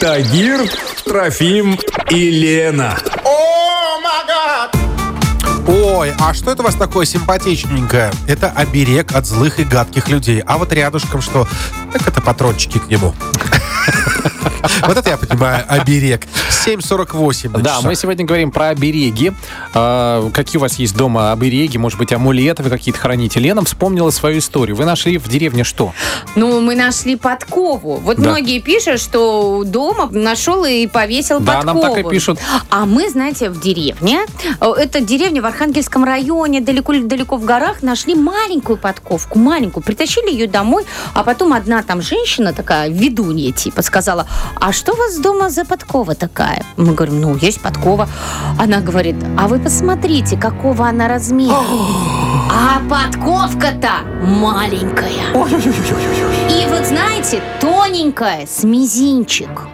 Тагир, Трофим и Лена. Ой, а что это у вас такое симпатичненькое? Это оберег от злых и гадких людей. А вот рядышком что? Так это патрончики к нему. Вот это я понимаю, оберег. 7.48 на Да, мы сегодня говорим про обереги. А, какие у вас есть дома обереги? Может быть, амулеты вы какие-то храните? Лена вспомнила свою историю. Вы нашли в деревне что? Ну, мы нашли подкову. Вот многие пишут, что дома нашел и повесил Да, нам подкову. так и пишут. А мы, знаете, в деревне, э, это деревня в Архангельском районе, далеко-далеко в горах, нашли маленькую подковку, маленькую. Притащили ее домой, а потом одна там женщина такая, ведунья типа, сказала, а что у вас дома за подкова такая? Мы говорим, ну, есть подкова. Она говорит, а вы посмотрите, какого она размера. А подковка-то маленькая. И вот знаете, тоненькая, с мизинчик.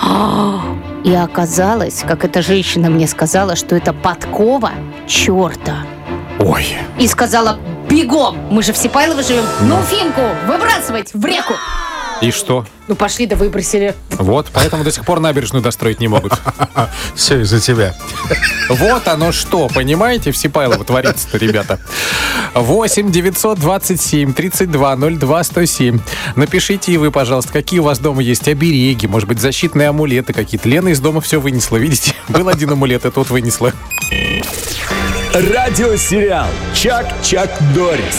И оказалось, как эта женщина мне сказала, что это подкова черта. Ой. И сказала, бегом, мы же в Сипайлово живем, ну, финку, выбрасывать в реку. И что? Ну, пошли да выбросили. Вот, поэтому до сих пор набережную достроить не могут. Все из-за тебя. Вот оно что, понимаете, в Сипайлово творится-то, ребята. 8 927 32 02 107. Напишите и вы, пожалуйста, какие у вас дома есть обереги, может быть, защитные амулеты какие-то. Лена из дома все вынесла, видите? Был один амулет, и тут вынесла. Радиосериал Чак-Чак Дорис.